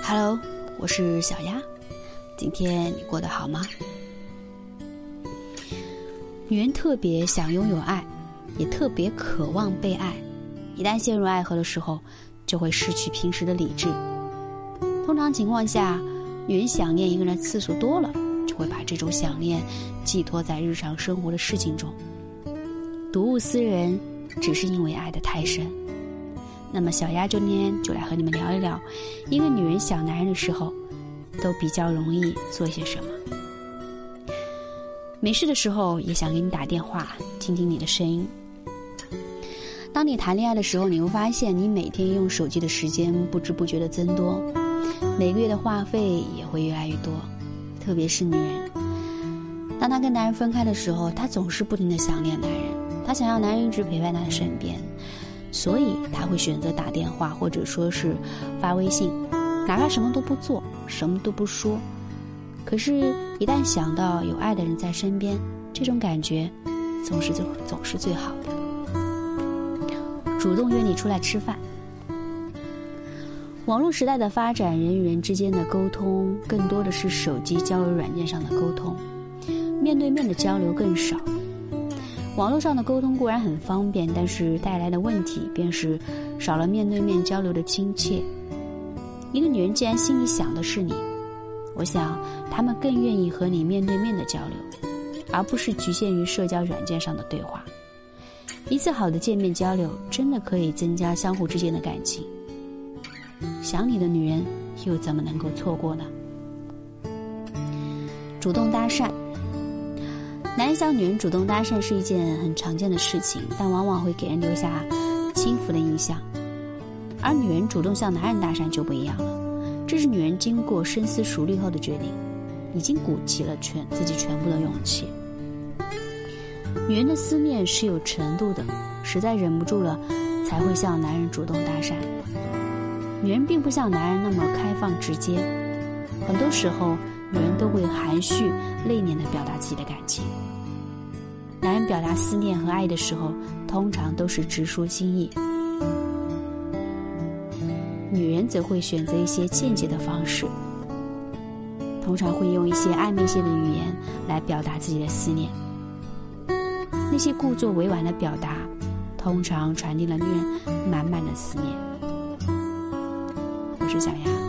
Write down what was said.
Hello，我是小丫。今天你过得好吗？女人特别想拥有爱，也特别渴望被爱。一旦陷入爱河的时候，就会失去平时的理智。通常情况下，女人想念一个人次数多了，就会把这种想念寄托在日常生活的事情中。睹物思人，只是因为爱得太深。那么，小丫今天就来和你们聊一聊，一个女人想男人的时候，都比较容易做些什么。没事的时候也想给你打电话，听听你的声音。当你谈恋爱的时候，你会发现你每天用手机的时间不知不觉的增多，每个月的话费也会越来越多。特别是女人，当她跟男人分开的时候，她总是不停的想念男人，她想要男人一直陪伴她的身边。所以他会选择打电话，或者说是发微信，哪怕什么都不做，什么都不说。可是，一旦想到有爱的人在身边，这种感觉总是最总是最好的。主动约你出来吃饭。网络时代的发展，人与人之间的沟通更多的是手机交友软件上的沟通，面对面的交流更少。网络上的沟通固然很方便，但是带来的问题便是少了面对面交流的亲切。一个女人既然心里想的是你，我想她们更愿意和你面对面的交流，而不是局限于社交软件上的对话。一次好的见面交流，真的可以增加相互之间的感情。想你的女人，又怎么能够错过呢？主动搭讪。男人向女人主动搭讪是一件很常见的事情，但往往会给人留下轻浮的印象。而女人主动向男人搭讪就不一样了，这是女人经过深思熟虑后的决定，已经鼓起了全自己全部的勇气。女人的思念是有程度的，实在忍不住了，才会向男人主动搭讪。女人并不像男人那么开放直接，很多时候。女人都会含蓄、内敛的表达自己的感情。男人表达思念和爱的时候，通常都是直抒心意。女人则会选择一些间接的方式，通常会用一些暧昧性的语言来表达自己的思念。那些故作委婉的表达，通常传递了女人满满的思念。我是小丫。